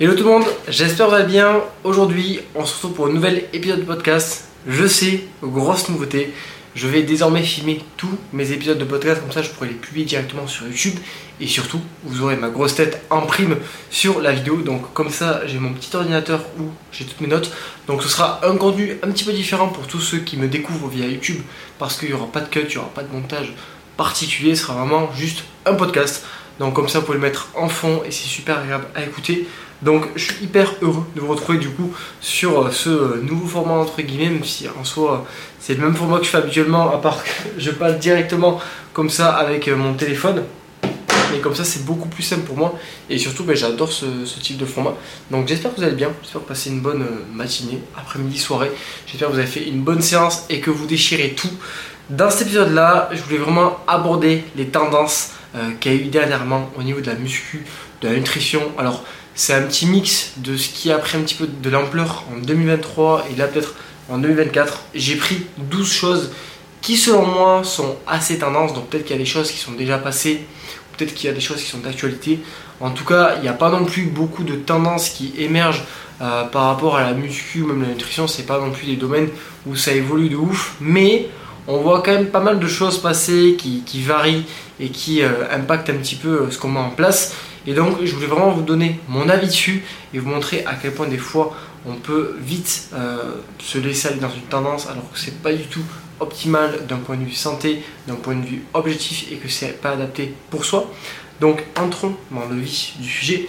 Hello tout le monde, j'espère que vous allez bien. Aujourd'hui, on se retrouve pour un nouvel épisode de podcast. Je sais, grosse nouveauté, je vais désormais filmer tous mes épisodes de podcast, comme ça je pourrai les publier directement sur YouTube. Et surtout, vous aurez ma grosse tête en prime sur la vidéo. Donc comme ça, j'ai mon petit ordinateur où j'ai toutes mes notes. Donc ce sera un contenu un petit peu différent pour tous ceux qui me découvrent via YouTube, parce qu'il n'y aura pas de cut, il n'y aura pas de montage particulier, ce sera vraiment juste un podcast. Donc comme ça, vous pouvez le mettre en fond et c'est super agréable à écouter. Donc je suis hyper heureux de vous retrouver du coup sur euh, ce euh, nouveau format entre guillemets, même si en soi c'est le même format que je fais habituellement, à part que je passe directement comme ça avec euh, mon téléphone. Mais comme ça c'est beaucoup plus simple pour moi et surtout ben, j'adore ce, type de format. Donc j'espère que vous allez bien, j'espère que vous passez une bonne matinée, après-midi, soirée. J'espère que vous avez fait une bonne séance et que vous déchirez tout. Dans cet épisode là, je voulais vraiment aborder les tendances qu'il y a eu dernièrement au niveau de la muscu, de la nutrition. Alors c'est un petit mix de ce qui a pris un petit peu de l'ampleur en 2023 et là peut-être en 2024. J'ai pris 12 choses qui selon moi sont assez tendances, donc peut-être qu'il y a des choses qui sont déjà passées, peut-être qu'il y a des choses qui sont d'actualité. En tout cas, il n'y a pas non plus beaucoup de tendances qui émergent euh, par rapport à la muscu même la nutrition, c'est pas non plus des domaines où ça évolue de ouf, mais on voit quand même pas mal de choses passer qui, varient et qui euh, impactent un petit peu euh, ce qu'on met en place. Et donc, je voulais vraiment vous donner mon avis dessus et vous montrer à quel point des fois on peut vite euh, se laisser aller dans une tendance alors que c'est pas du tout optimal d'un point de vue santé, d'un point de vue objectif et que c'est pas adapté pour soi. Donc, entrons dans le vif du sujet.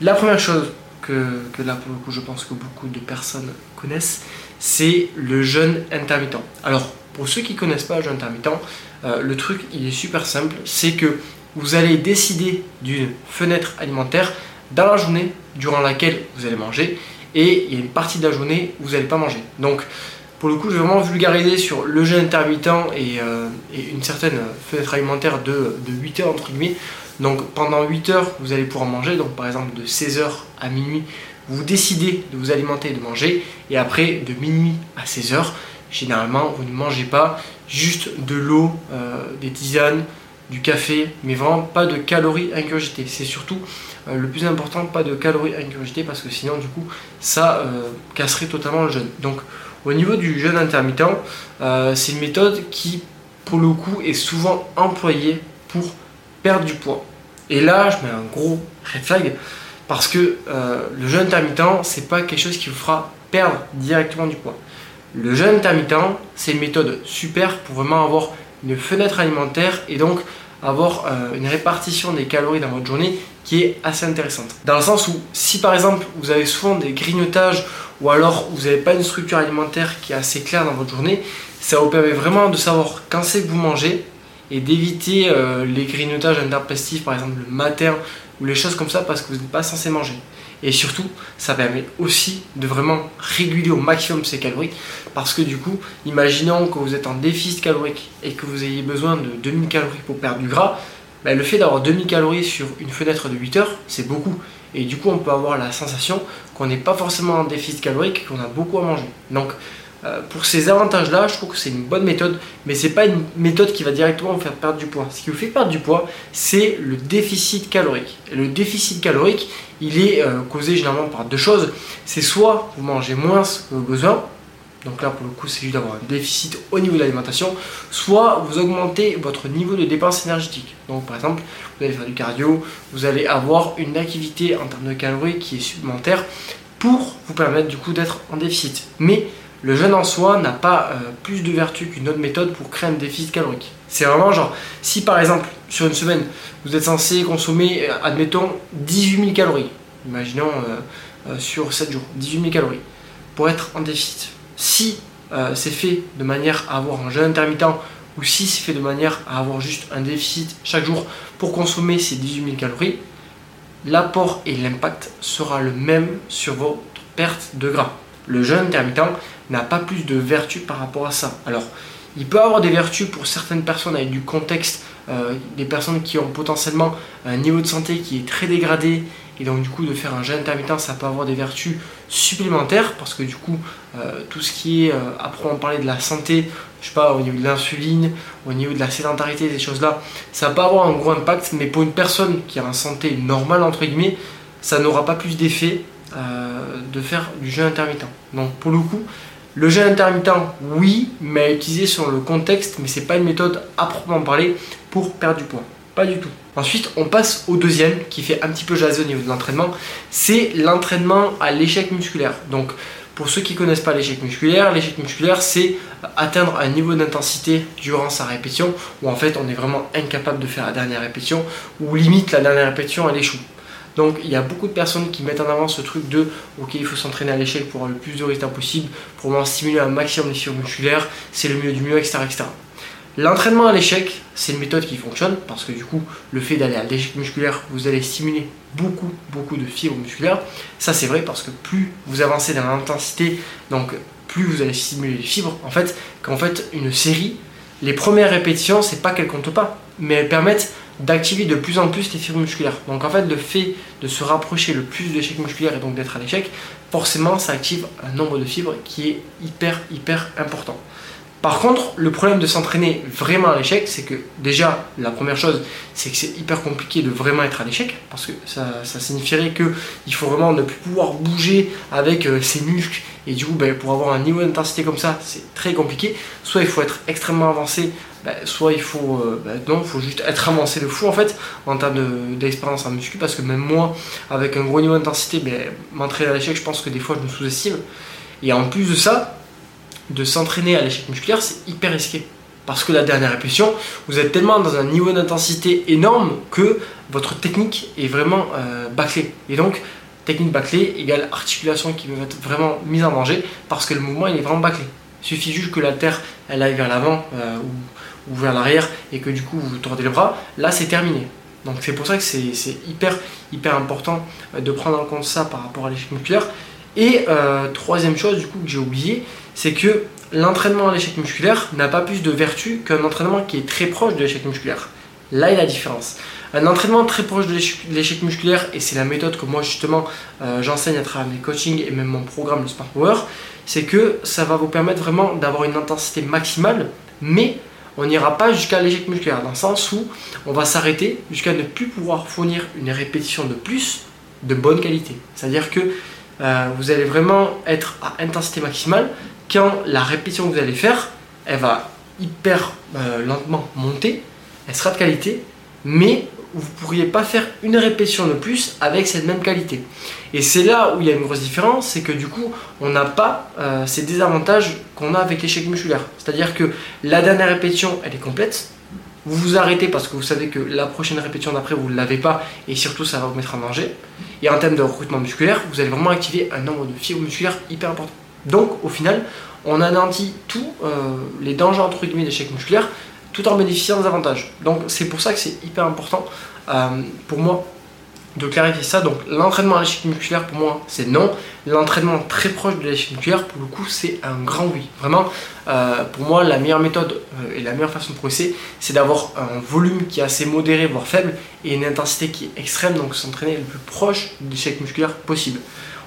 La première chose que, que là pour le coup je pense que beaucoup de personnes connaissent, c'est le jeûne intermittent. Alors, pour ceux qui connaissent pas le jeûne intermittent, euh, le truc il est super simple, c'est que vous allez décider d'une fenêtre alimentaire dans la journée durant laquelle vous allez manger et il y a une partie de la journée où vous n'allez pas manger. Donc pour le coup, je vais vraiment vulgariser sur le jeûne intermittent et, euh, une certaine fenêtre alimentaire de, 8 heures entre guillemets. Donc pendant 8 heures, vous allez pouvoir manger. Donc par exemple de 16h à minuit, vous décidez de vous alimenter et de manger. Et après, de minuit à 16h, généralement, vous ne mangez pas juste de l'eau, euh, des tisanes, du café, mais vraiment pas de calories ingurgitées. C'est surtout euh, le plus important, pas de calories ingurgitées, parce que sinon, du coup, ça euh, casserait totalement le jeûne. Donc, au niveau du jeûne intermittent, c'est une méthode qui, pour le coup, est souvent employée pour perdre du poids. Et là, je mets un gros red flag, parce que le jeûne intermittent, c'est pas quelque chose qui vous fera perdre directement du poids. Le jeûne intermittent, c'est une méthode super pour vraiment avoir une fenêtre alimentaire et donc avoir euh, une répartition des calories dans votre journée qui est assez intéressante. Dans le sens où si par exemple vous avez souvent des grignotages ou alors vous n'avez pas une structure alimentaire qui est assez claire dans votre journée, ça vous permet vraiment de savoir quand c'est que vous mangez et d'éviter euh, les grignotages intempestifs par exemple le matin ou les choses comme ça parce que vous n'êtes pas censé manger. Et surtout, ça permet aussi de vraiment réguler au maximum ces calories. Parce que du coup, imaginons que vous êtes en déficit calorique et que vous ayez besoin de 2000 calories pour perdre du gras, ben, le fait d'avoir 2000 calories sur une fenêtre de 8 heures, c'est beaucoup. Et du coup, on peut avoir la sensation qu'on n'est pas forcément en déficit calorique, qu'on a beaucoup à manger. Donc, euh, pour ces avantages-là, je trouve que c'est une bonne méthode, mais c'est pas une méthode qui va directement vous faire perdre du poids. Ce qui vous fait perdre du poids, c'est le déficit calorique. Et le déficit calorique, il est euh, causé généralement par deux choses. C'est soit vous mangez moins que vos besoins, donc là pour le coup c'est juste d'avoir un déficit au niveau de l'alimentation, soit vous augmentez votre niveau de dépense énergétique. Donc par exemple, vous allez faire du cardio, vous allez avoir une activité en termes de calories qui est supplémentaire pour vous permettre du coup d'être en déficit. Mais le jeûne en soi n'a pas euh, plus de vertu qu'une autre méthode pour créer un déficit calorique. C'est vraiment genre, si par exemple, sur une semaine, vous êtes censé consommer, euh, admettons, 18 000 calories, imaginons euh, sur 7 jours, 18 000 calories, pour être en déficit. Si c'est fait de manière à avoir un jeûne intermittent, ou si c'est fait de manière à avoir juste un déficit chaque jour pour consommer ces 18 000 calories, l'apport et l'impact sera le même sur votre perte de gras. Le jeûne intermittent n'a pas plus de vertu par rapport à ça. Alors, il peut avoir des vertus pour certaines personnes avec du contexte, euh, des personnes qui ont potentiellement un niveau de santé qui est très dégradé, et donc du coup de faire un jeûne intermittent, ça peut avoir des vertus supplémentaires, parce que du coup, euh, tout ce qui est, euh, après on parlait de la santé, je sais pas, au niveau de l'insuline, au niveau de la sédentarité, ces choses-là, ça peut avoir un gros impact, mais pour une personne qui a une santé normale, entre guillemets, ça n'aura pas plus d'effet de faire du jeûne intermittent. Donc pour le coup, le jeûne intermittent, oui, mais à utiliser sur le contexte, mais c'est pas une méthode à proprement parler pour perdre du poids. Pas du tout. Ensuite, on passe au deuxième qui fait un petit peu jaser au niveau de l'entraînement. C'est l'entraînement à l'échec musculaire. Donc, pour ceux qui ne connaissent pas l'échec musculaire, l'échec musculaire, c'est atteindre un niveau d'intensité durant sa répétition où en fait on est vraiment incapable de faire la dernière répétition ou limite la dernière répétition elle échoue. Donc il y a beaucoup de personnes qui mettent en avant ce truc de ok il faut s'entraîner à l'échec pour avoir le plus de résultats possible, pour vraiment stimuler un maximum les fibres musculaires, c'est le mieux du mieux, etc. etc. L'entraînement à l'échec, c'est une méthode qui fonctionne parce que du coup, le fait d'aller à l'échec musculaire, vous allez stimuler beaucoup, beaucoup de fibres musculaires. Ça, c'est vrai parce que plus vous avancez dans l'intensité, donc plus vous allez stimuler les fibres. En fait, quand fait une série, les premières répétitions, c'est pas qu'elles comptent pas, mais elles permettent d'activer de plus en plus les fibres musculaires. Donc en fait, le fait de se rapprocher le plus de l'échec musculaire et donc d'être à l'échec, forcément, ça active un nombre de fibres qui est hyper, hyper important. Par contre, le problème de s'entraîner vraiment à l'échec, c'est que déjà, la première chose, c'est que c'est hyper compliqué de vraiment être à l'échec, parce que ça, signifierait qu'il faut vraiment ne plus pouvoir bouger avec euh, ses muscles, et du coup, ben, pour avoir un niveau d'intensité comme ça, c'est très compliqué. Soit il faut être extrêmement avancé, ben, soit il faut, euh, ben, non, faut juste être avancé de fou en fait, en termes d'expérience en muscu, parce que même moi, avec un gros niveau d'intensité, m'entraîner à l'échec, je pense que des fois, je me sous-estime. Et en plus de ça, de s'entraîner à l'échec musculaire, c'est hyper risqué. Parce que la dernière répétition, vous êtes tellement dans un niveau d'intensité énorme que votre technique est vraiment euh, bâclée. Et donc, technique bâclée égale articulation qui peut être vraiment mise en danger parce que le mouvement il est vraiment bâclé. Il suffit juste que la terre elle aille vers l'avant euh, ou, vers l'arrière et que du coup vous tordez le bras, là c'est terminé. Donc c'est pour ça que c'est hyper hyper important euh, de prendre en compte ça par rapport à l'échec musculaire. Et troisième chose du coup que j'ai oublié, c'est que l'entraînement à l'échec musculaire n'a pas plus de vertu qu'un entraînement qui est très proche de l'échec musculaire. Là est la différence. Un entraînement très proche de l'échec musculaire, et c'est la méthode que moi justement euh, j'enseigne à travers mes coachings et même mon programme de Smart Power, c'est que ça va vous permettre vraiment d'avoir une intensité maximale, mais on n'ira pas jusqu'à l'échec musculaire, dans le sens où on va s'arrêter jusqu'à ne plus pouvoir fournir une répétition de plus de bonne qualité. C'est-à-dire que euh, vous allez vraiment être à intensité maximale, quand la répétition que vous allez faire, elle va hyper euh, lentement monter, elle sera de qualité, mais vous ne pourriez pas faire une répétition de plus avec cette même qualité. Et c'est là où il y a une grosse différence, c'est que du coup, on n'a pas euh, ces désavantages qu'on a avec l'échec musculaire. C'est-à-dire que la dernière répétition, elle est complète. Vous vous arrêtez parce que vous savez que la prochaine répétition d'après, vous ne l'avez pas et surtout, ça va vous mettre en danger. Et en termes de recrutement musculaire, vous allez vraiment activer un nombre de fibres musculaires hyper important. Donc au final, on anéantit tous euh, les dangers entre guillemets d'échec musculaire tout en bénéficiant des avantages. Donc c'est pour ça que c'est hyper important euh, pour moi de clarifier ça. Donc l'entraînement à l'échec musculaire pour moi c'est non. L'entraînement très proche de l'échec musculaire pour le coup c'est un grand oui. Vraiment euh, pour moi la meilleure méthode et la meilleure façon de progresser c'est d'avoir un volume qui est assez modéré voire faible et une intensité qui est extrême donc s'entraîner le plus proche de l'échec musculaire possible.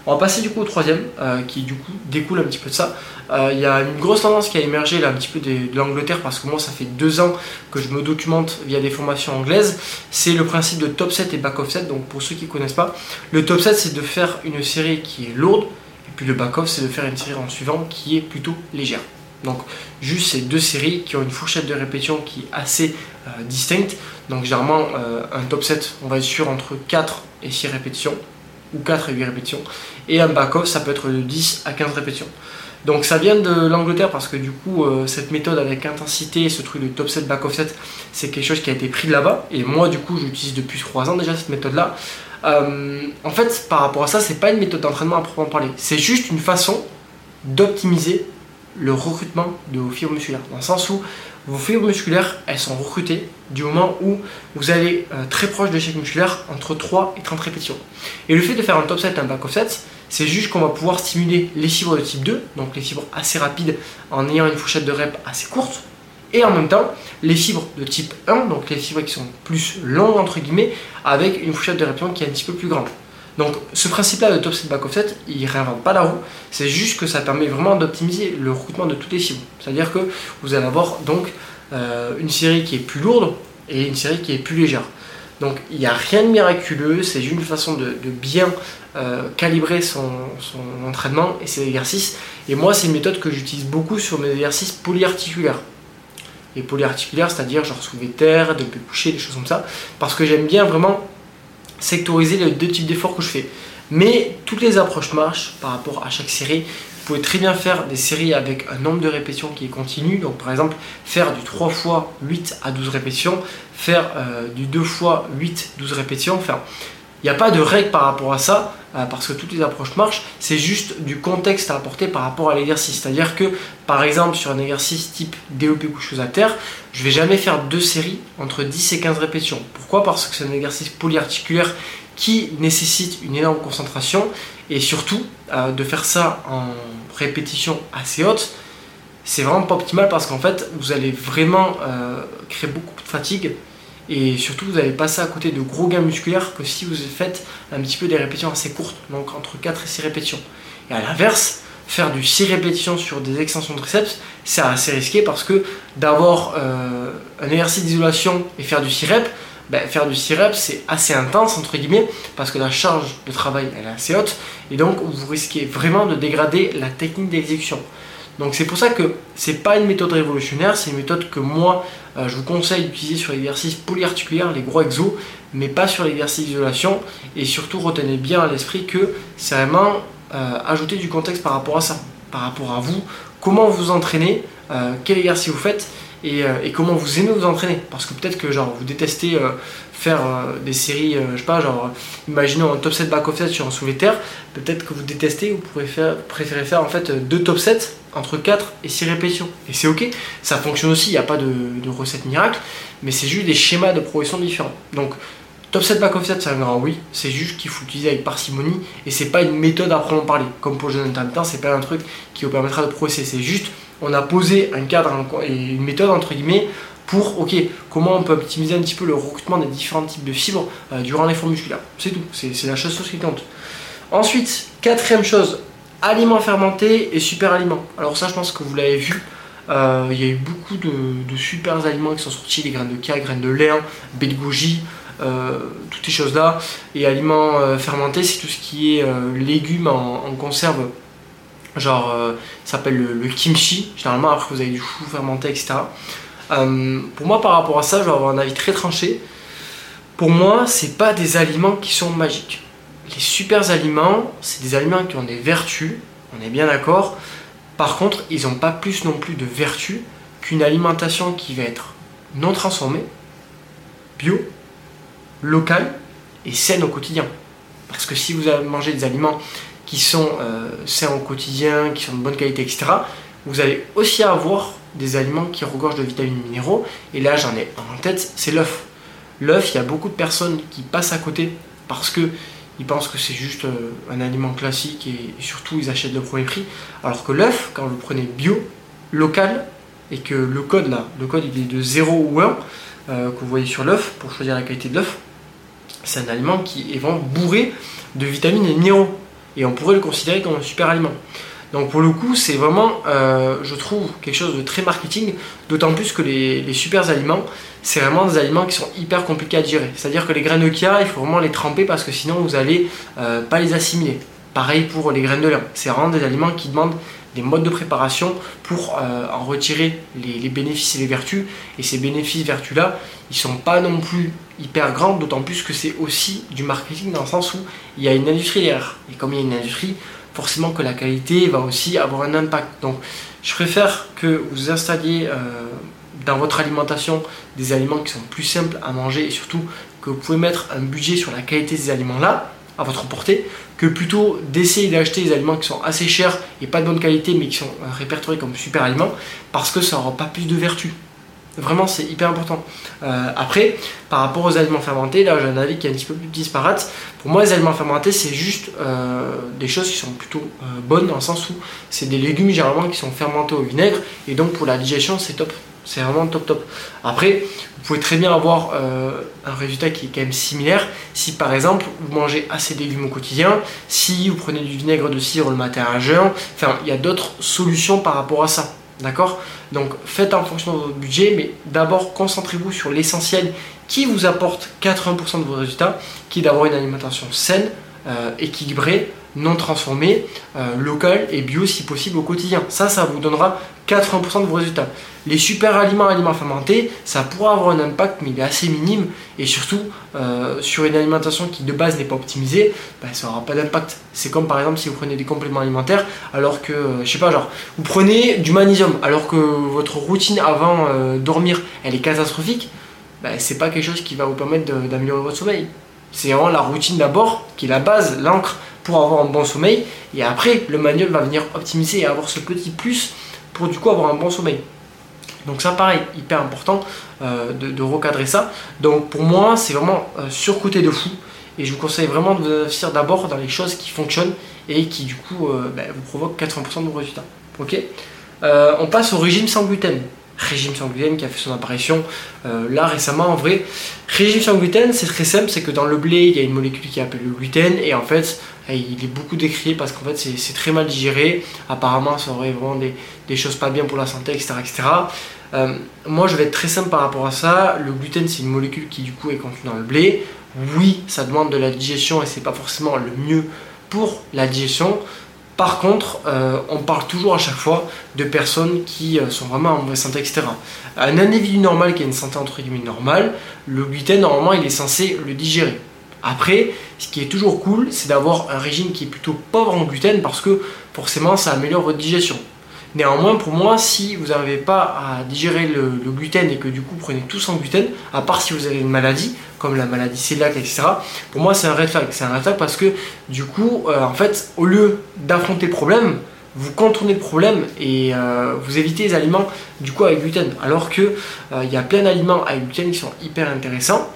On va passer du coup au troisième, euh, qui du coup découle un petit peu de ça. Euh, il y a une grosse tendance qui a émergé là un petit peu de, l'Angleterre, parce que moi ça fait deux ans que je me documente via des formations anglaises. C'est le principe de top set et back off set. Donc pour ceux qui ne connaissent pas, le top set c'est de faire une série qui est lourde, et puis le back off c'est de faire une série en suivant qui est plutôt légère. Donc juste ces deux séries qui ont une fourchette de répétition qui est assez euh, distincte. Donc généralement un top set on va être sur entre 4 et 6 répétitions ou 4 et 8 répétitions. Et un back-off, ça peut être de 10 à 15 répétitions. Donc ça vient de l'Angleterre parce que du coup, euh, cette méthode avec intensité, ce truc de top set, back-off set, c'est quelque chose qui a été pris là-bas. Et moi, du coup, j'utilise depuis 3 ans déjà cette méthode-là. Euh, en fait, par rapport à ça, c'est pas une méthode d'entraînement à proprement parler. C'est juste une façon d'optimiser le recrutement de vos fibres musculaires. Dans le sens où vos fibres musculaires, elles sont recrutées du moment où vous allez euh, très proche de l'échec musculaire entre 3 et 30 répétitions. Et le fait de faire un top set et un back off set, c'est juste qu'on va pouvoir stimuler les fibres de type 2, donc les fibres assez rapides en ayant une fourchette de rep assez courte, et en même temps les fibres de type 1, donc les fibres qui sont plus longues entre guillemets, avec une fourchette de répétition qui est un petit peu plus grande. Donc ce principe-là de top set back offset, il réinvente pas la roue, c'est juste que ça permet vraiment d'optimiser le recrutement de toutes les fibres. C'est-à-dire que vous allez avoir donc euh, une série qui est plus lourde et une série qui est plus légère. Donc il n'y a rien de miraculeux, c'est juste une façon de, bien euh, calibrer son, entraînement et ses exercices. Et moi, c'est une méthode que j'utilise beaucoup sur mes exercices polyarticulaires. Et polyarticulaires, c'est-à-dire genre soulever terre, de coucher, des choses comme ça. Parce que j'aime bien vraiment sectoriser les deux types d'efforts que je fais. Mais toutes les approches marchent par rapport à chaque série. Vous pouvez très bien faire des séries avec un nombre de répétitions qui est continu. Donc par exemple, faire du 3 x 8 à 12 répétitions, faire euh, du 2 x 8, 12 répétitions. Enfin, il n'y a pas de règle par rapport à ça, parce que toutes les approches marchent. C'est juste du contexte à apporter par rapport à l'exercice. C'est-à-dire que, par exemple, sur un exercice type DOP coucheuse à terre, je vais jamais faire deux séries entre 10 et 15 répétitions. Pourquoi? Parce que c'est un exercice polyarticulaire qui nécessite une énorme concentration et surtout euh, de faire ça en répétition assez haute c'est vraiment pas optimal parce qu'en fait vous allez vraiment euh, créer beaucoup de fatigue et surtout vous allez passer à côté de gros gains musculaires que si vous faites un petit peu des répétitions assez courtes donc entre 4 et 6 répétitions et à l'inverse faire du 6 répétitions sur des extensions de triceps c'est assez risqué parce que d'avoir euh, un exercice d'isolation et faire du 6 reps ben, faire du reps c'est assez intense entre guillemets parce que la charge de travail est assez haute et donc vous risquez vraiment de dégrader la technique d'exécution. Donc c'est pour ça que c'est pas une méthode révolutionnaire, c'est une méthode que moi euh, je vous conseille d'utiliser sur l'exercice polyarticulaire, les gros exos, mais pas sur l'exercice d'isolation. Et surtout retenez bien à l'esprit que c'est vraiment euh, ajouter du contexte par rapport à ça, par rapport à vous, comment vous entraînez, euh, quel exercice vous faites euh, et, comment vous aimez vous entraîner? Parce que peut-être que genre vous détestez euh, faire euh, des séries, je sais pas, genre imaginons un top 7 back offset sur un soulevé terre, peut-être que vous détestez ou vous pourrez faire, préférez faire en fait deux top 7 entre 4 et 6 répétitions. Et c'est ok, ça fonctionne aussi, il n'y a pas de, recette miracle, mais c'est juste des schémas de progression différents. Donc Top 7 back offset, c'est un grand oui, c'est juste qu'il faut l'utiliser avec parcimonie et c'est pas une méthode à proprement parler. Comme pour le jeûne intermittent, c'est pas un truc qui vous permettra de progresser, c'est juste on a posé un cadre et une méthode entre guillemets pour ok comment on peut optimiser un petit peu le recrutement des différents types de fibres euh, durant l'effort musculaire. C'est tout, c'est la chose qui compte. Ensuite, quatrième chose, aliments fermentés et super aliments. Alors ça je pense que vous l'avez vu. Euh, il y a eu beaucoup de, super aliments qui sont sortis, les graines de cas, graines de lin, baie de goji, euh, toutes ces choses là. Et aliments fermentés, c'est tout ce qui est légumes en conserve Genre, euh, ça s'appelle le, kimchi. Généralement, après, vous avez du chou fermenté, etc. Euh, pour moi, par rapport à ça, je vais avoir un avis très tranché. Pour moi, c'est pas des aliments qui sont magiques. Les super aliments, c'est des aliments qui ont des vertus, on est bien d'accord. Par contre, ils n'ont pas plus non plus de vertus qu'une alimentation qui va être non transformée, bio, locale et saine au quotidien. Parce que si vous mangez des aliments qui sont euh, sains au quotidien, qui sont de bonne qualité, etc., vous allez aussi avoir des aliments qui regorgent de vitamines et minéraux. Et là, j'en ai en tête, c'est l'œuf. L'œuf, il y a beaucoup de personnes qui passent à côté parce que ils pensent que c'est juste euh, un aliment classique et, surtout ils achètent le premier prix. Alors que l'œuf, quand vous prenez bio, local, et que le code là, le code il est de 0 ou 1, euh, que vous voyez sur l'œuf pour choisir la qualité de l'œuf, c'est un aliment qui est vraiment bourré de vitamines et minéraux et on pourrait le considérer comme un super aliment. Donc pour le coup, c'est vraiment, euh, je trouve, quelque chose de très marketing, d'autant plus que les, super aliments, c'est vraiment des aliments qui sont hyper compliqués à digérer. C'est-à-dire que les graines de chia, il faut vraiment les tremper parce que sinon vous n'allez euh, pas les assimiler. Pareil pour les graines de lin. C'est vraiment des aliments qui demandent des modes de préparation pour euh, en retirer les, bénéfices et les vertus. Et ces bénéfices, vertus-là, ils sont pas non plus hyper grands, d'autant plus que c'est aussi du marketing dans le sens où il y a une industrie derrière. Et comme il y a une industrie, forcément que la qualité va aussi avoir un impact. Donc je préfère que vous installiez euh, dans votre alimentation des aliments qui sont plus simples à manger et surtout que vous pouvez mettre un budget sur la qualité de ces aliments-là à votre portée que plutôt d'essayer d'acheter des aliments qui sont assez chers et pas de bonne qualité mais qui sont euh, répertoriés comme super aliments parce que ça n'aura pas plus de vertu. Vraiment, c'est hyper important. Euh, après, par rapport aux aliments fermentés, là j'ai un avis qui est un petit peu plus disparate. Pour moi, les aliments fermentés, c'est juste euh, des choses qui sont plutôt bonnes dans le sens où c'est des légumes généralement qui sont fermentés au vinaigre et donc pour la digestion, c'est top. C'est vraiment top top. Après, vous pouvez très bien avoir euh, un résultat qui est quand même similaire si par exemple vous mangez assez de légumes au quotidien, si vous prenez du vinaigre de cidre le matin à jeun, enfin il y a d'autres solutions par rapport à ça. D'accord Donc faites en fonction de votre budget, mais d'abord concentrez-vous sur l'essentiel qui vous apporte 80% de vos résultats, qui est d'avoir une alimentation saine, euh, équilibrée, non transformé, euh, local et bio si possible au quotidien. Ça, ça vous donnera 80% de vos résultats. Les super aliments, aliments fermentés, ça pourra avoir un impact, mais il est assez minime. Et surtout, euh, sur une alimentation qui de base n'est pas optimisée, ben, ça n'aura pas d'impact. C'est comme par exemple si vous prenez des compléments alimentaires, alors que, je sais pas, genre, vous prenez du magnésium, alors que votre routine avant dormir, elle est catastrophique, ben, c'est pas quelque chose qui va vous permettre d'améliorer votre sommeil. C'est vraiment la routine d'abord, qui est la base, l'encre pour avoir un bon sommeil. Et après, le manuel va venir optimiser et avoir ce petit plus pour du coup avoir un bon sommeil. Donc ça pareil, hyper important euh, de, recadrer ça. Donc pour moi, c'est vraiment euh, de fou. Et je vous conseille vraiment de vous investir d'abord dans les choses qui fonctionnent et qui du coup euh, ben, vous provoquent 80% de vos résultats. Ok? On passe au régime sans gluten régime sans gluten qui a fait son apparition euh, là récemment en vrai. Régime sans gluten, c'est très simple, c'est que dans le blé, il y a une molécule qui appelle le gluten et en fait, eh, il est beaucoup décrié parce qu'en fait, c'est très mal digéré. Apparemment, ça aurait vraiment des, choses pas bien pour la santé, etc. etc. Euh, moi, je vais être très simple par rapport à ça. Le gluten, c'est une molécule qui du coup est contenue dans le blé. Oui, ça demande de la digestion et c'est pas forcément le mieux pour la digestion. Par contre, euh, on parle toujours à chaque fois de personnes qui euh, sont vraiment en mauvaise santé, etc. Un individu normal qui a une santé entre guillemets normale, le gluten, normalement, il est censé le digérer. Après, ce qui est toujours cool, c'est d'avoir un régime qui est plutôt pauvre en gluten parce que forcément, ça améliore votre digestion. Néanmoins, pour moi, si vous n'arrivez pas à digérer le, gluten et que du coup prenez tout sans gluten, à part si vous avez une maladie, comme la maladie cœliaque, etc., pour moi c'est un red flag. C'est un red flag parce que du coup, euh, en fait, au lieu d'affronter le problème, vous contournez le problème et euh, vous évitez les aliments du coup avec gluten. Alors que euh, il y a plein d'aliments avec gluten qui sont hyper intéressants.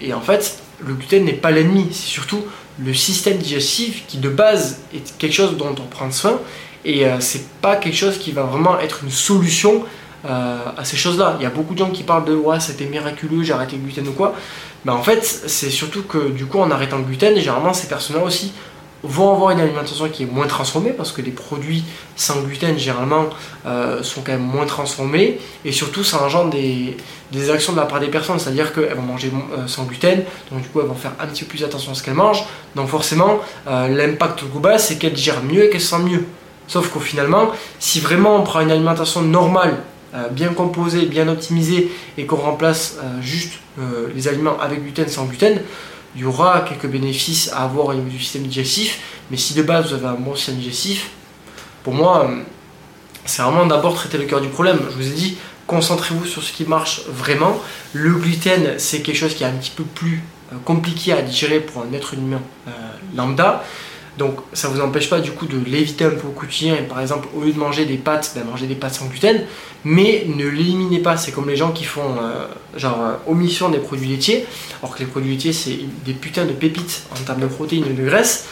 et en fait, le gluten n'est pas l'ennemi, c'est surtout le système digestif qui de base est quelque chose dont on prend soin et euh, c'est pas quelque chose qui va vraiment être une solution euh, à ces choses-là. Il y a beaucoup de gens qui parlent de ouais, c'était miraculeux, j'ai arrêté le gluten ou quoi. Mais en fait, c'est surtout que du coup, en arrêtant le gluten, généralement, ces personnes-là aussi vont avoir une alimentation qui est moins transformée parce que les produits sans gluten généralement euh, sont quand même moins transformés et surtout ça engendre des, des actions de la part des personnes c'est à dire qu'elles vont manger sans gluten donc du coup elles vont faire un petit peu plus attention à ce qu'elles mangent donc forcément l'impact global c'est qu'elles digèrent mieux et qu'elles se sentent mieux Sauf qu'au finalement, si vraiment on prend une alimentation normale, euh, bien composée, bien optimisée, et qu'on remplace euh, juste euh, les aliments avec gluten sans gluten, il y aura quelques bénéfices à avoir au niveau du système digestif. Mais si de base vous avez un bon système digestif, pour moi, c'est vraiment d'abord traiter le cœur du problème. Je vous ai dit, concentrez-vous sur ce qui marche vraiment. Le gluten, c'est quelque chose qui est un petit peu plus compliqué à digérer pour un être humain lambda. Donc ça ne vous empêche pas du coup de l'éviter un peu au quotidien et par exemple au lieu de manger des pâtes, ben, manger des pâtes sans gluten, mais ne l'éliminez pas. C'est comme les gens qui font euh, genre euh, omission des produits laitiers, alors que les produits laitiers c'est des putains de pépites en termes de protéines et de graisse,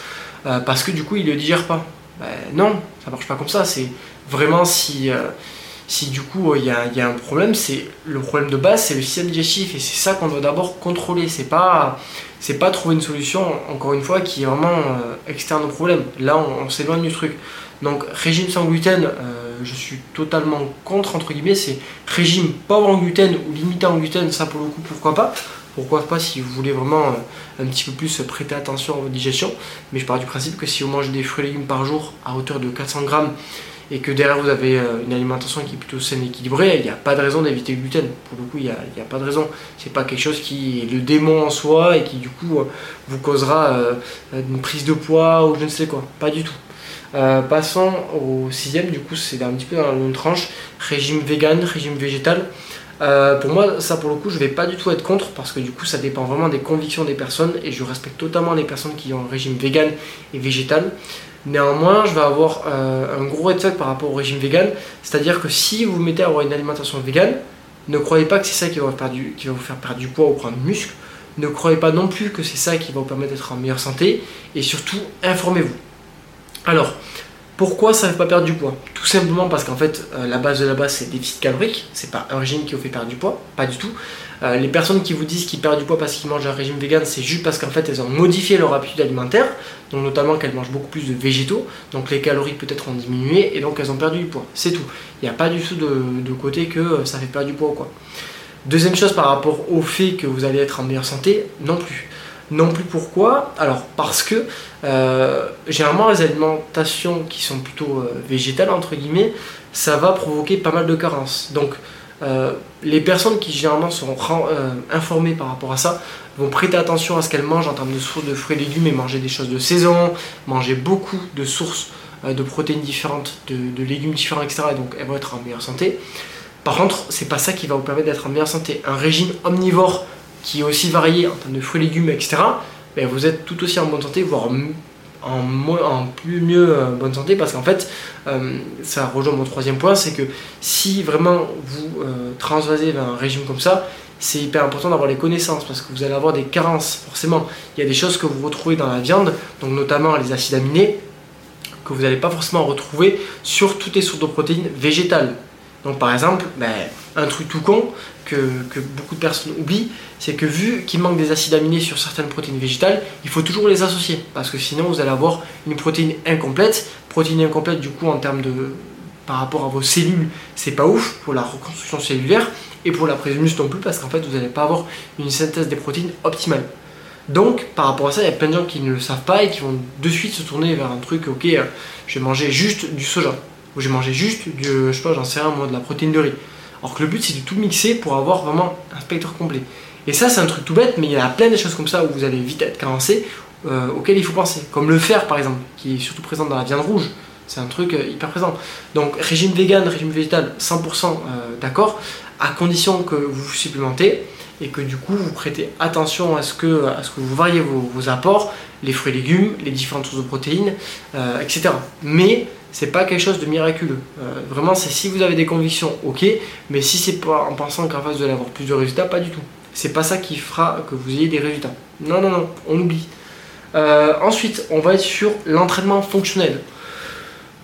euh, parce que du coup ils ne le digèrent pas. Ben, non, ça marche pas comme ça. C'est vraiment si si du coup il y, a, un problème, c'est le problème de base, c'est le système digestif et c'est ça qu'on doit d'abord contrôler. C'est pas c'est pas trouver une solution, encore une fois, qui est vraiment euh, externe au problème. Là, on, s'éloigne du truc. Donc, régime sans gluten, euh, je suis totalement contre, entre guillemets, c'est régime pauvre en gluten ou limité en gluten, ça pour le coup, pourquoi pas pourquoi pas si vous voulez vraiment euh, un petit peu plus prêter attention à votre digestion. Mais je pars du principe que si vous mangez des fruits et légumes par jour à hauteur de 400 grammes et que derrière vous avez euh, une alimentation qui est plutôt saine et équilibrée, il n'y a pas de raison d'éviter le gluten. Pour le coup, il n'y a, pas de raison. C'est pas quelque chose qui est le démon en soi et qui du coup euh, vous causera euh, une prise de poids ou je ne sais quoi. Pas du tout. passons au sixième, du coup c'est un petit peu dans même tranche, régime vegan, régime végétal. pour moi, ça pour le coup, je vais pas du tout être contre parce que du coup, ça dépend vraiment des convictions des personnes et je respecte totalement les personnes qui ont un régime vegan et végétal. Néanmoins, je vais avoir euh, un gros headset par rapport au régime vegan. C'est-à-dire que si vous vous mettez à avoir une alimentation vegan, ne croyez pas que c'est ça qui va, vous faire perdre du poids ou prendre du muscle. Ne croyez pas non plus que c'est ça qui va vous permettre d'être en meilleure santé. Et surtout, informez-vous. Alors, pourquoi ça ne fait pas perdre du poids Tout simplement parce qu'en fait, euh, la base de la base, c'est déficit calorique. C'est pas un régime qui vous fait perdre du poids, pas du tout. Euh, les personnes qui vous disent qu'ils perdent du poids parce qu'ils mangent un régime vegan, c'est juste parce qu'en fait, elles ont modifié leur habitude alimentaire. Donc, notamment qu'elles mangent beaucoup plus de végétaux. Donc, les calories peut-être ont diminué et donc elles ont perdu du poids. C'est tout. Il n'y a pas du tout de, côté que euh, ça fait perdre du poids ou quoi. Deuxième chose par rapport au fait que vous allez être en meilleure santé, non plus. Non plus pourquoi Alors parce que euh, généralement les alimentations qui sont plutôt euh, végétales entre guillemets, ça va provoquer pas mal de carences. Donc euh, les personnes qui généralement sont informées par rapport à ça vont prêter attention à ce qu'elles mangent en termes de sources de fruits et légumes et manger des choses de saison, manger beaucoup de sources de protéines différentes, de, légumes différents, etc. Et donc elles vont être en meilleure santé. Par contre, c'est pas ça qui va vous permettre d'être en meilleure santé. Un régime omnivore qui est aussi varié en termes de fruits légumes, etc., ben vous êtes tout aussi en bonne santé, voire en, en plus mieux euh, bonne santé, parce qu'en fait, euh, ça rejoint mon troisième point, c'est que si vraiment vous euh, transvasez vers un régime comme ça, c'est hyper important d'avoir les connaissances parce que vous allez avoir des carences forcément. Il y a des choses que vous retrouvez dans la viande, donc notamment les acides aminés, que vous n'allez pas forcément retrouver sur toutes les sources de protéines végétales. Donc par exemple, ben, un truc tout con que, beaucoup de personnes oublient, c'est que vu qu'il manque des acides aminés sur certaines protéines végétales, il faut toujours les associer, parce que sinon vous allez avoir une protéine incomplète. Protéine incomplète du coup en termes de par rapport à vos cellules, c'est pas ouf pour la reconstruction cellulaire et pour la prise de muscle non plus, parce qu'en fait vous n'allez pas avoir une synthèse des protéines optimale. Donc, par rapport à ça, il y a plein de gens qui ne le savent pas et qui vont de suite se tourner vers un truc, ok, euh, je vais manger juste du soja où j'ai mangé juste du, je sais pas, j'en sais rien moi, de la protéine de riz. Alors que le but c'est de tout mixer pour avoir vraiment un spectre complet. Et ça c'est un truc tout bête, mais il y a plein de choses comme ça où vous allez vite être carencé, euh, auxquelles il faut penser. Comme le fer par exemple, qui est surtout présent dans la viande rouge. C'est un truc euh, hyper présent. Donc régime vegan, régime végétal, 100% euh, d'accord, à condition que vous vous supplémentez et que du coup vous prêtez attention à ce que, à ce que vous variez vos, apports, les fruits et légumes, les différentes sources de protéines, etc. Mais c'est pas quelque chose de miraculeux. Euh, vraiment, c'est si vous avez des convictions, ok, mais si c'est pas en pensant qu'en face vous allez avoir plus de résultats, pas du tout. C'est pas ça qui fera que vous ayez des résultats. Non, non, non, on oublie. Euh, ensuite, on va être sur l'entraînement fonctionnel.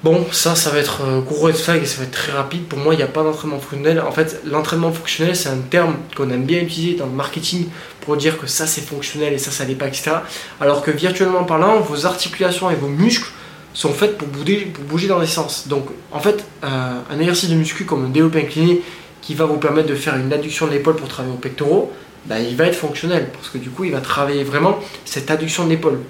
Bon, ça, ça va être gros red flag et ça va être très rapide. Pour moi, il n'y a pas d'entraînement fonctionnel. En fait, l'entraînement fonctionnel, c'est un terme qu'on aime bien utiliser dans le marketing pour dire que ça, c'est fonctionnel et ça, ça n'est pas, etc. Alors que virtuellement parlant, vos articulations et vos muscles sont faites pour bouger, dans les sens. Donc en fait, un exercice de muscu comme un développé incliné qui va vous permettre de faire une adduction de l'épaule pour travailler aux pectoraux, bah, il va être fonctionnel parce que du coup il va travailler vraiment cette adduction de l'épaule.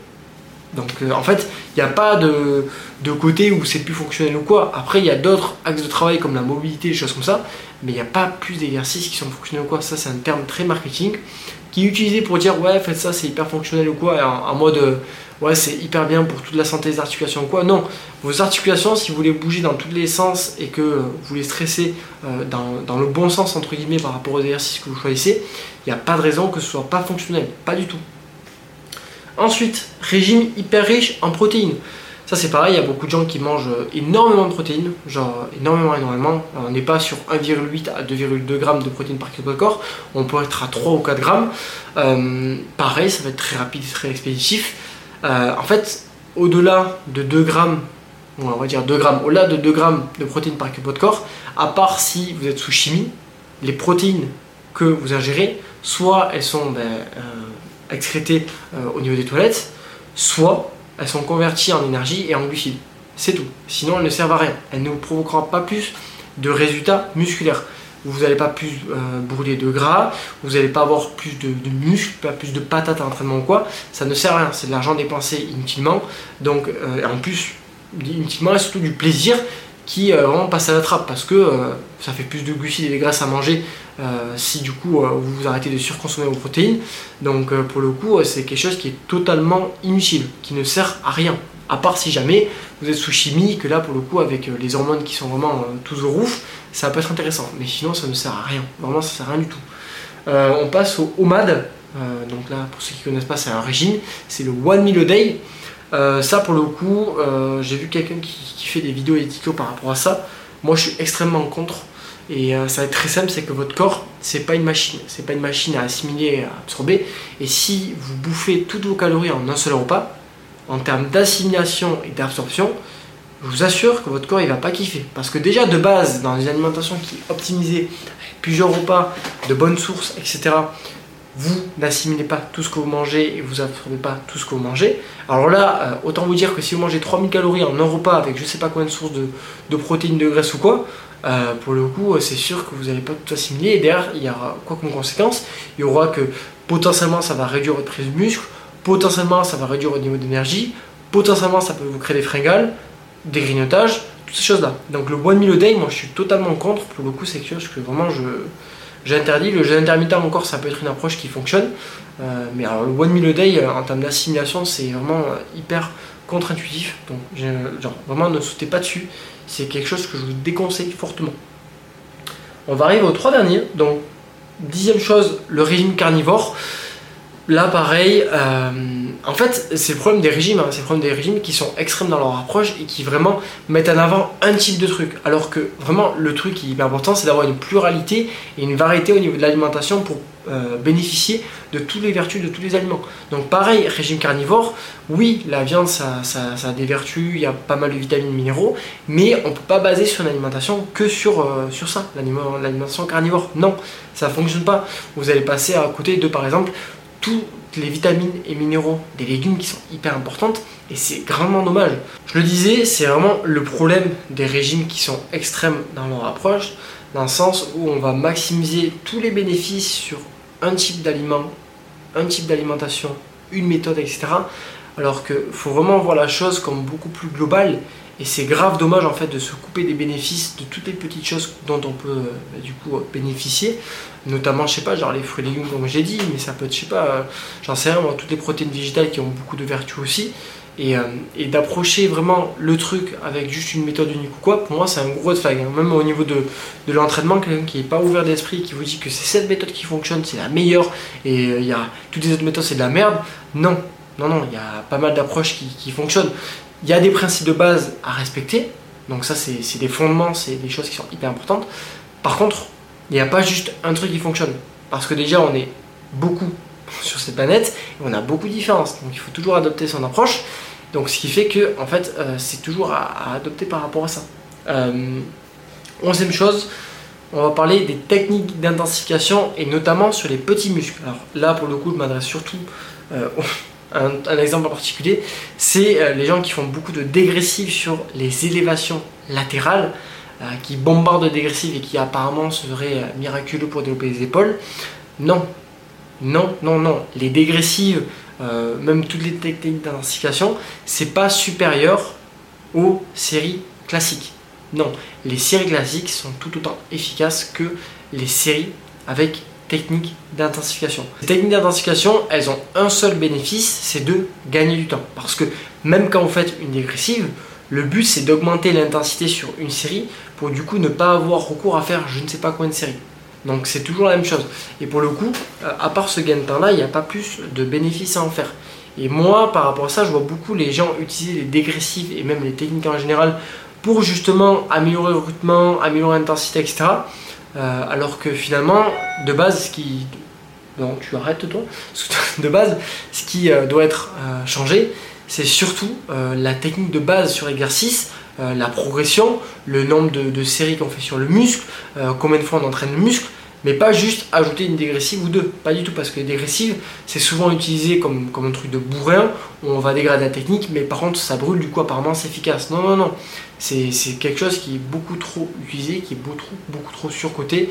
Donc euh, en fait, il n'y a pas de, de côté où c'est plus fonctionnel ou quoi. Après, il y a d'autres axes de travail comme la mobilité, des choses comme ça, mais il n'y a pas plus d'exercices qui sont fonctionnels ou quoi. Ça, c'est un terme très marketing qui est pour dire ouais, faites ça, c'est hyper fonctionnel ou quoi, en, mode ouais, c'est hyper bien pour toute la santé des articulations ou quoi. Non, vos articulations, si vous voulez bouger dans tous les sens et que vous les stressez euh, dans, dans, le bon sens, entre guillemets, par rapport aux exercices que vous choisissez, il n'y a pas de raison que ce soit pas fonctionnel, pas du tout. Ensuite, régime hyper riche en protéines. Ça c'est pareil, il y a beaucoup de gens qui mangent énormément de protéines, genre énormément, énormément. on n'est pas sur 1,8 à 2,2 grammes de protéines par kilo de corps, on peut être à 3 ou 4 grammes. Euh, pareil, ça va être très rapide très expéditif. Euh, en fait, au-delà de 2 grammes, on va dire 2 grammes, au-delà de 2 grammes de protéines par kilo de corps, à part si vous êtes sous chimie, les protéines que vous ingérez, soit elles sont ben, euh, excrétées au niveau des toilettes, soit elles sont converties en énergie et en glucides. C'est tout. Sinon, elles ne servent à rien. Elles ne vous provoqueront pas plus de résultats musculaires. Vous n'allez pas plus euh, brûler de gras, vous n'allez pas avoir plus de, muscles, pas plus de patates à l'entraînement ou quoi. Ça ne sert à rien. C'est de l'argent dépensé inutilement. Donc, euh, en plus, inutilement et surtout du plaisir qui euh, vraiment passe à la trappe parce que ça fait plus de glucides et de graisses à manger si du coup vous arrêtez de surconsommer vos protéines. Donc pour le coup, c'est quelque chose qui est totalement inutile, qui ne sert à rien. À part si jamais vous êtes sous chimie, que là pour le coup avec les hormones qui sont vraiment tous au rouf, ça peut être intéressant. Mais sinon ça ne sert à rien. Vraiment ça sert à rien du tout. on passe au OMAD. donc là pour ceux qui ne connaissent pas c'est un régime. C'est le One Meal a Day. Euh, ça pour le coup, euh, j'ai vu quelqu'un qui, fait des vidéos des par rapport à ça. Moi je suis extrêmement contre. Et euh, ça va être très simple, c'est que votre corps, c'est pas une machine. C'est pas une machine à assimiler, à absorber. Et si vous bouffez toutes vos calories en un seul repas, en termes d'assimilation et d'absorption, je vous assure que votre corps il va pas kiffer. Parce que déjà de base, dans une alimentation qui est optimisée, plusieurs repas, de bonnes sources, etc., vous n'assimilez pas tout ce que vous mangez et vous absorbez pas tout ce que vous mangez. Alors là, euh, autant vous dire que si vous mangez 3000 calories en un repas avec je sais pas combien de sources de, protéines, de graisse ou quoi, euh, pour le coup, c'est sûr que vous n'allez pas tout assimiler. Et derrière, il y aura quoi comme conséquence Il y aura que potentiellement ça va réduire votre prise de muscle, potentiellement ça va réduire votre niveau d'énergie, potentiellement ça peut vous créer des fringales, des grignotages, toutes ces choses-là. Donc le one meal a day, moi je suis totalement contre. Pour le coup, c'est quelque chose que vraiment je j'interdis. Le jeûne intermittent encore, ça peut être une approche qui fonctionne. Euh, mais alors le one meal a day, en termes d'assimilation, c'est vraiment hyper contre-intuitif. Donc vraiment ne sautez pas dessus c'est quelque chose que je vous déconseille fortement. On va arriver aux trois derniers. Donc, dixième chose, le régime carnivore. Là, pareil, euh, en fait, c'est le problème des régimes, hein. c'est le problème des régimes qui sont extrêmes dans leur approche et qui vraiment mettent en avant un type de truc. Alors que vraiment, le truc qui est important, c'est d'avoir une pluralité et une variété au niveau de l'alimentation pour euh, bénéficier de toutes les vertus de tous les aliments. Donc, pareil, régime carnivore, oui, la viande, ça, a des vertus, il y a pas mal de vitamines, minéraux, mais on ne peut pas baser sur alimentation que sur, euh, ça, l'alimentation carnivore. Non, ça ne fonctionne pas. Vous allez passer à côté de, par exemple, toutes les vitamines et minéraux des légumes qui sont hyper importantes et c'est grandement dommage. Je le disais, c'est vraiment le problème des régimes qui sont extrêmes dans leur approche, dans le sens où on va maximiser tous les bénéfices sur un type d'aliment, un type d'alimentation, une méthode, etc. Alors qu'il faut vraiment voir la chose comme beaucoup plus globale et c'est grave dommage en fait de se couper des bénéfices de toutes les petites choses dont on peut euh, du coup bénéficier. Notamment, je sais pas, genre les fruits et légumes comme j'ai dit, mais ça peut être, je sais pas, euh, j'en sais rien, toutes les protéines végétales qui ont beaucoup de vertus aussi. Et, euh, d'approcher vraiment le truc avec juste une méthode unique ou quoi, pour moi c'est un gros flag. Hein. Même au niveau de, de l'entraînement, quelqu'un qui n'est pas ouvert d'esprit, qui vous dit que c'est cette méthode qui fonctionne, c'est la meilleure, et il y a toutes les autres méthodes c'est de la merde, non. Non, non, il y a pas mal d'approches qui, qui fonctionnent. Il y a des principes de base à respecter, donc ça c'est des fondements, c'est des choses qui sont hyper importantes. Par contre, il n'y a pas juste un truc qui fonctionne. Parce que déjà on est beaucoup sur cette planète et on a beaucoup de différences. Donc il faut toujours adopter son approche. Donc ce qui fait que en fait euh, c'est toujours à, adopter par rapport à ça. Euh, onzième chose, on va parler des techniques d'intensification et notamment sur les petits muscles. Alors là pour le coup je m'adresse surtout euh, un, exemple en particulier, c'est les gens qui font beaucoup de dégressives sur les élévations latérales, qui bombardent de dégressives et qui apparemment seraient euh, miraculeux pour développer les épaules. Non, non, non, non. Les dégressives, même toutes les techniques d'intensification, c'est pas supérieur aux séries classiques. Non, les séries classiques sont tout autant efficaces que les séries avec techniques d'intensification. Les techniques d'intensification, elles ont un seul bénéfice, c'est de gagner du temps. Parce que même quand vous faites une dégressive, le but c'est d'augmenter l'intensité sur une série pour du coup ne pas avoir recours à faire je ne sais pas combien de séries. Donc c'est toujours la même chose. Et pour le coup, euh, à part ce gain de temps-là, il n'y a pas plus de bénéfices à en faire. Et moi, par rapport à ça, je vois beaucoup les gens utiliser les dégressives et même les techniques en général pour justement améliorer le recrutement, améliorer l'intensité, etc. Euh, alors que finalement, de base, ce qui. Non, tu arrêtes toi. De base, ce qui euh, doit être changé, c'est surtout la technique de base sur exercice, la progression, le nombre de, séries qu'on fait sur le muscle, combien de fois on entraîne le muscle, mais pas juste ajouter une dégressive ou deux. Pas du tout, parce que les dégressives, c'est souvent utilisé comme, comme un truc de bourrin, où on va dégrader la technique, mais par contre, ça brûle, du coup, apparemment, c'est efficace. Non, non, non c'est quelque chose qui est beaucoup trop utilisé, qui est beaucoup trop, beaucoup trop surcoté.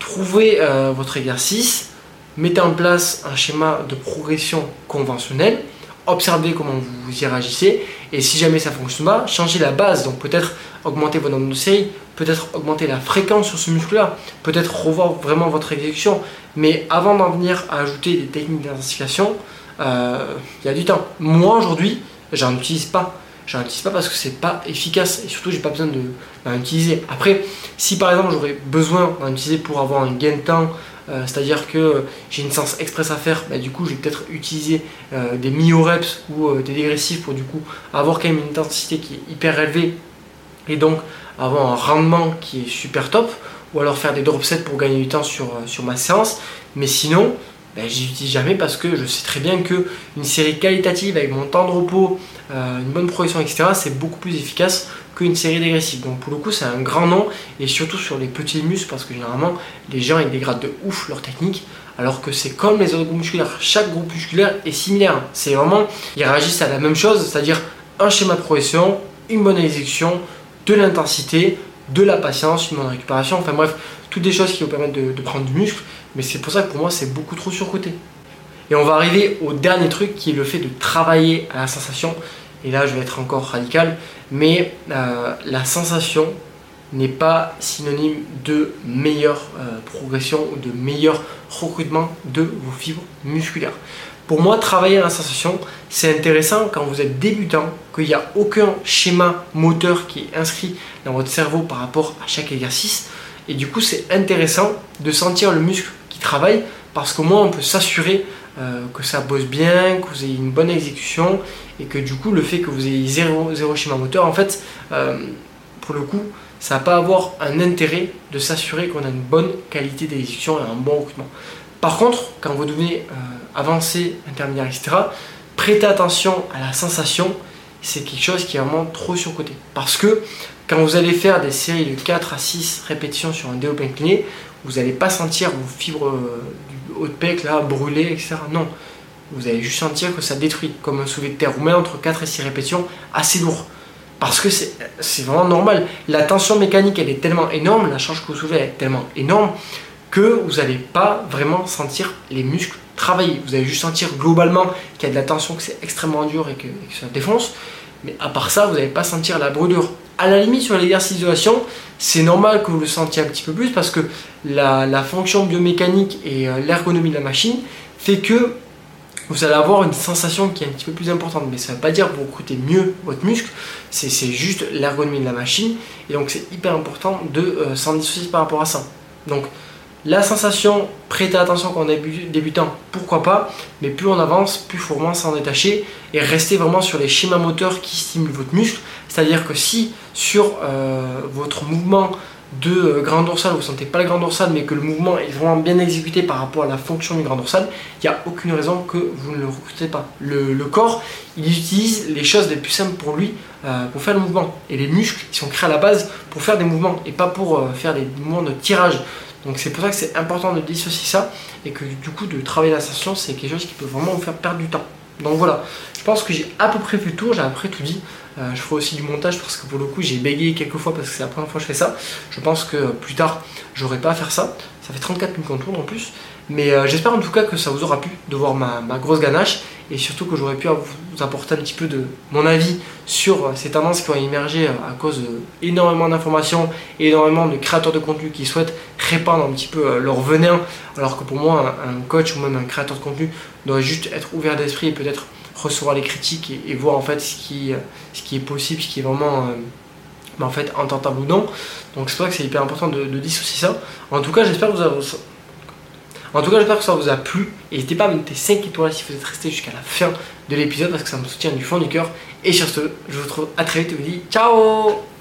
Trouvez euh, votre exercice, mettez en place un schéma de progression conventionnel, observez comment vous y réagissez, et si jamais ça ne fonctionne pas, changez la base, donc peut-être augmenter votre nombre de séries, peut-être augmenter la fréquence sur ce muscle-là, peut-être revoir vraiment votre exécution, mais avant d'en venir à ajouter des techniques d'intensification, euh, il y a du temps. Moi aujourd'hui, j'en utilise pas j'en utilise pas parce que c'est pas efficace et surtout j'ai pas besoin d'en utiliser. Après, si par exemple j'aurais besoin d'en utiliser pour avoir un gain de temps, euh, c'est-à-dire que j'ai une séance express à faire, bah, du coup je vais peut-être utiliser euh, des mio-reps ou euh, des dégressifs pour du coup avoir quand même une intensité qui est hyper élevée et donc avoir un rendement qui est super top ou alors faire des drop sets pour gagner du temps sur, sur ma séance. Mais sinon, ben, j'utilise jamais parce que je sais très bien que une série qualitative avec mon temps de repos, une bonne progression, etc., c'est beaucoup plus efficace qu'une série dégressive. Donc pour le coup, c'est un grand nom et surtout sur les petits muscles parce que généralement, les gens ils dégradent de ouf leur technique alors que c'est comme les autres groupes musculaires. Chaque groupe musculaire est similaire. C'est vraiment, ils réagissent à la même chose, c'est-à-dire un schéma de progression, une bonne exécution, de l'intensité, de la patience, une bonne récupération, enfin bref, toutes des choses qui vous permettent de, prendre du muscle, mais c'est pour ça que pour moi c'est beaucoup trop surcoté. Et on va arriver au dernier truc qui est le fait de travailler à la sensation. Et là je vais être encore radical, mais euh, la sensation n'est pas synonyme de meilleure euh, progression ou de meilleur recrutement de vos fibres musculaires. Pour moi, travailler la sensation, c'est intéressant quand vous êtes débutant, qu'il n'y a aucun schéma moteur qui est inscrit dans votre cerveau par rapport à chaque exercice. Et du coup, c'est intéressant de sentir le muscle qui travaille parce qu'au moins on peut s'assurer euh, que ça bosse bien, que vous ayez une bonne exécution et que du coup, le fait que vous ayez zéro, schéma moteur, en fait, euh, pour le coup, ça va pas avoir un intérêt de s'assurer qu'on a une bonne qualité d'exécution et un bon recrutement. Par contre, quand vous devenez euh, avancé, intermédiaire, etc., prêtez attention à la sensation, c'est quelque chose qui est vraiment trop surcoté. Parce que quand vous allez faire des séries de 4 à 6 répétitions sur un développé incliné, vous n'allez pas sentir vos fibres haut de pec là brûler, etc. Non, vous allez juste sentir que ça détruit, comme un soulevé de terre, ou même entre 4 et 6 répétitions, assez lourd. Parce que c'est vraiment normal. La tension mécanique, elle est tellement énorme, la charge que vous soulevez est tellement énorme que vous n'allez pas vraiment sentir les muscles travailler. Vous allez juste sentir globalement qu'il y a de la tension, que c'est extrêmement dur et que, ça défonce. Mais à part ça, vous n'allez pas sentir la brûlure. À la limite, sur l'exercice d'isolation, c'est normal que vous le sentiez un petit peu plus parce que la, fonction biomécanique et euh, l'ergonomie de la machine fait que vous allez avoir une sensation qui est un petit peu plus importante. Mais ça ne veut pas dire que vous recrutez mieux votre muscle, c'est juste l'ergonomie de la machine. Et donc c'est hyper important de euh, s'en dissocier par rapport à ça. Donc la sensation, prêtez attention quand on est débutant, pourquoi pas, mais plus on avance, plus il faut vraiment s'en détacher et rester vraiment sur les schémas moteurs qui stimulent votre muscle. C'est-à-dire que si sur euh, votre mouvement de euh, grand dorsal, vous ne sentez pas le grand dorsal, mais que le mouvement est vraiment bien exécuté par rapport à la fonction du grand dorsal, il n'y a aucune raison que vous ne le recrutez pas. Le, corps, il utilise les choses les plus simples pour lui euh, pour faire le mouvement. Et les muscles, ils sont créés à la base pour faire des mouvements et pas pour faire des mouvements de tirage. Donc c'est pour ça que c'est important de dissocier ça et que du coup de travailler la sensation, c'est quelque chose qui peut vraiment vous faire perdre du temps. Donc voilà, je pense que j'ai à peu près fait le tour, j'ai à peu près tout dit. Euh, je ferai aussi du montage parce que pour le coup j'ai bégayé quelques fois parce que c'est la première fois que je fais ça. Je pense que plus tard j'aurai pas à faire ça. Ça fait 34 minutes qu'on tourne en plus. Mais euh, j'espère en tout cas que ça vous aura plu de voir ma, grosse ganache et surtout que j'aurais pu vous apporter un petit peu de mon avis sur euh, ces tendances qui ont émergé à cause d'énormément d'informations et énormément de créateurs de contenu qui souhaitent répandre un petit peu leur venin alors que pour moi un coach ou même un créateur de contenu doit juste être ouvert d'esprit et peut-être recevoir les critiques et, voir en fait ce qui, ce qui est possible, ce qui est vraiment euh, bah, en fait entendable ou non. Donc c'est ça que c'est hyper important de, dissocier ça. En tout cas, j'espère que vous avez... En tout cas, j'espère que ça vous a plu. N'hésitez pas à mettre 5 étoiles si vous êtes resté jusqu'à la fin de l'épisode parce que ça me soutient du fond du cœur. Et sur ce, je vous retrouve à très vite et vous dis ciao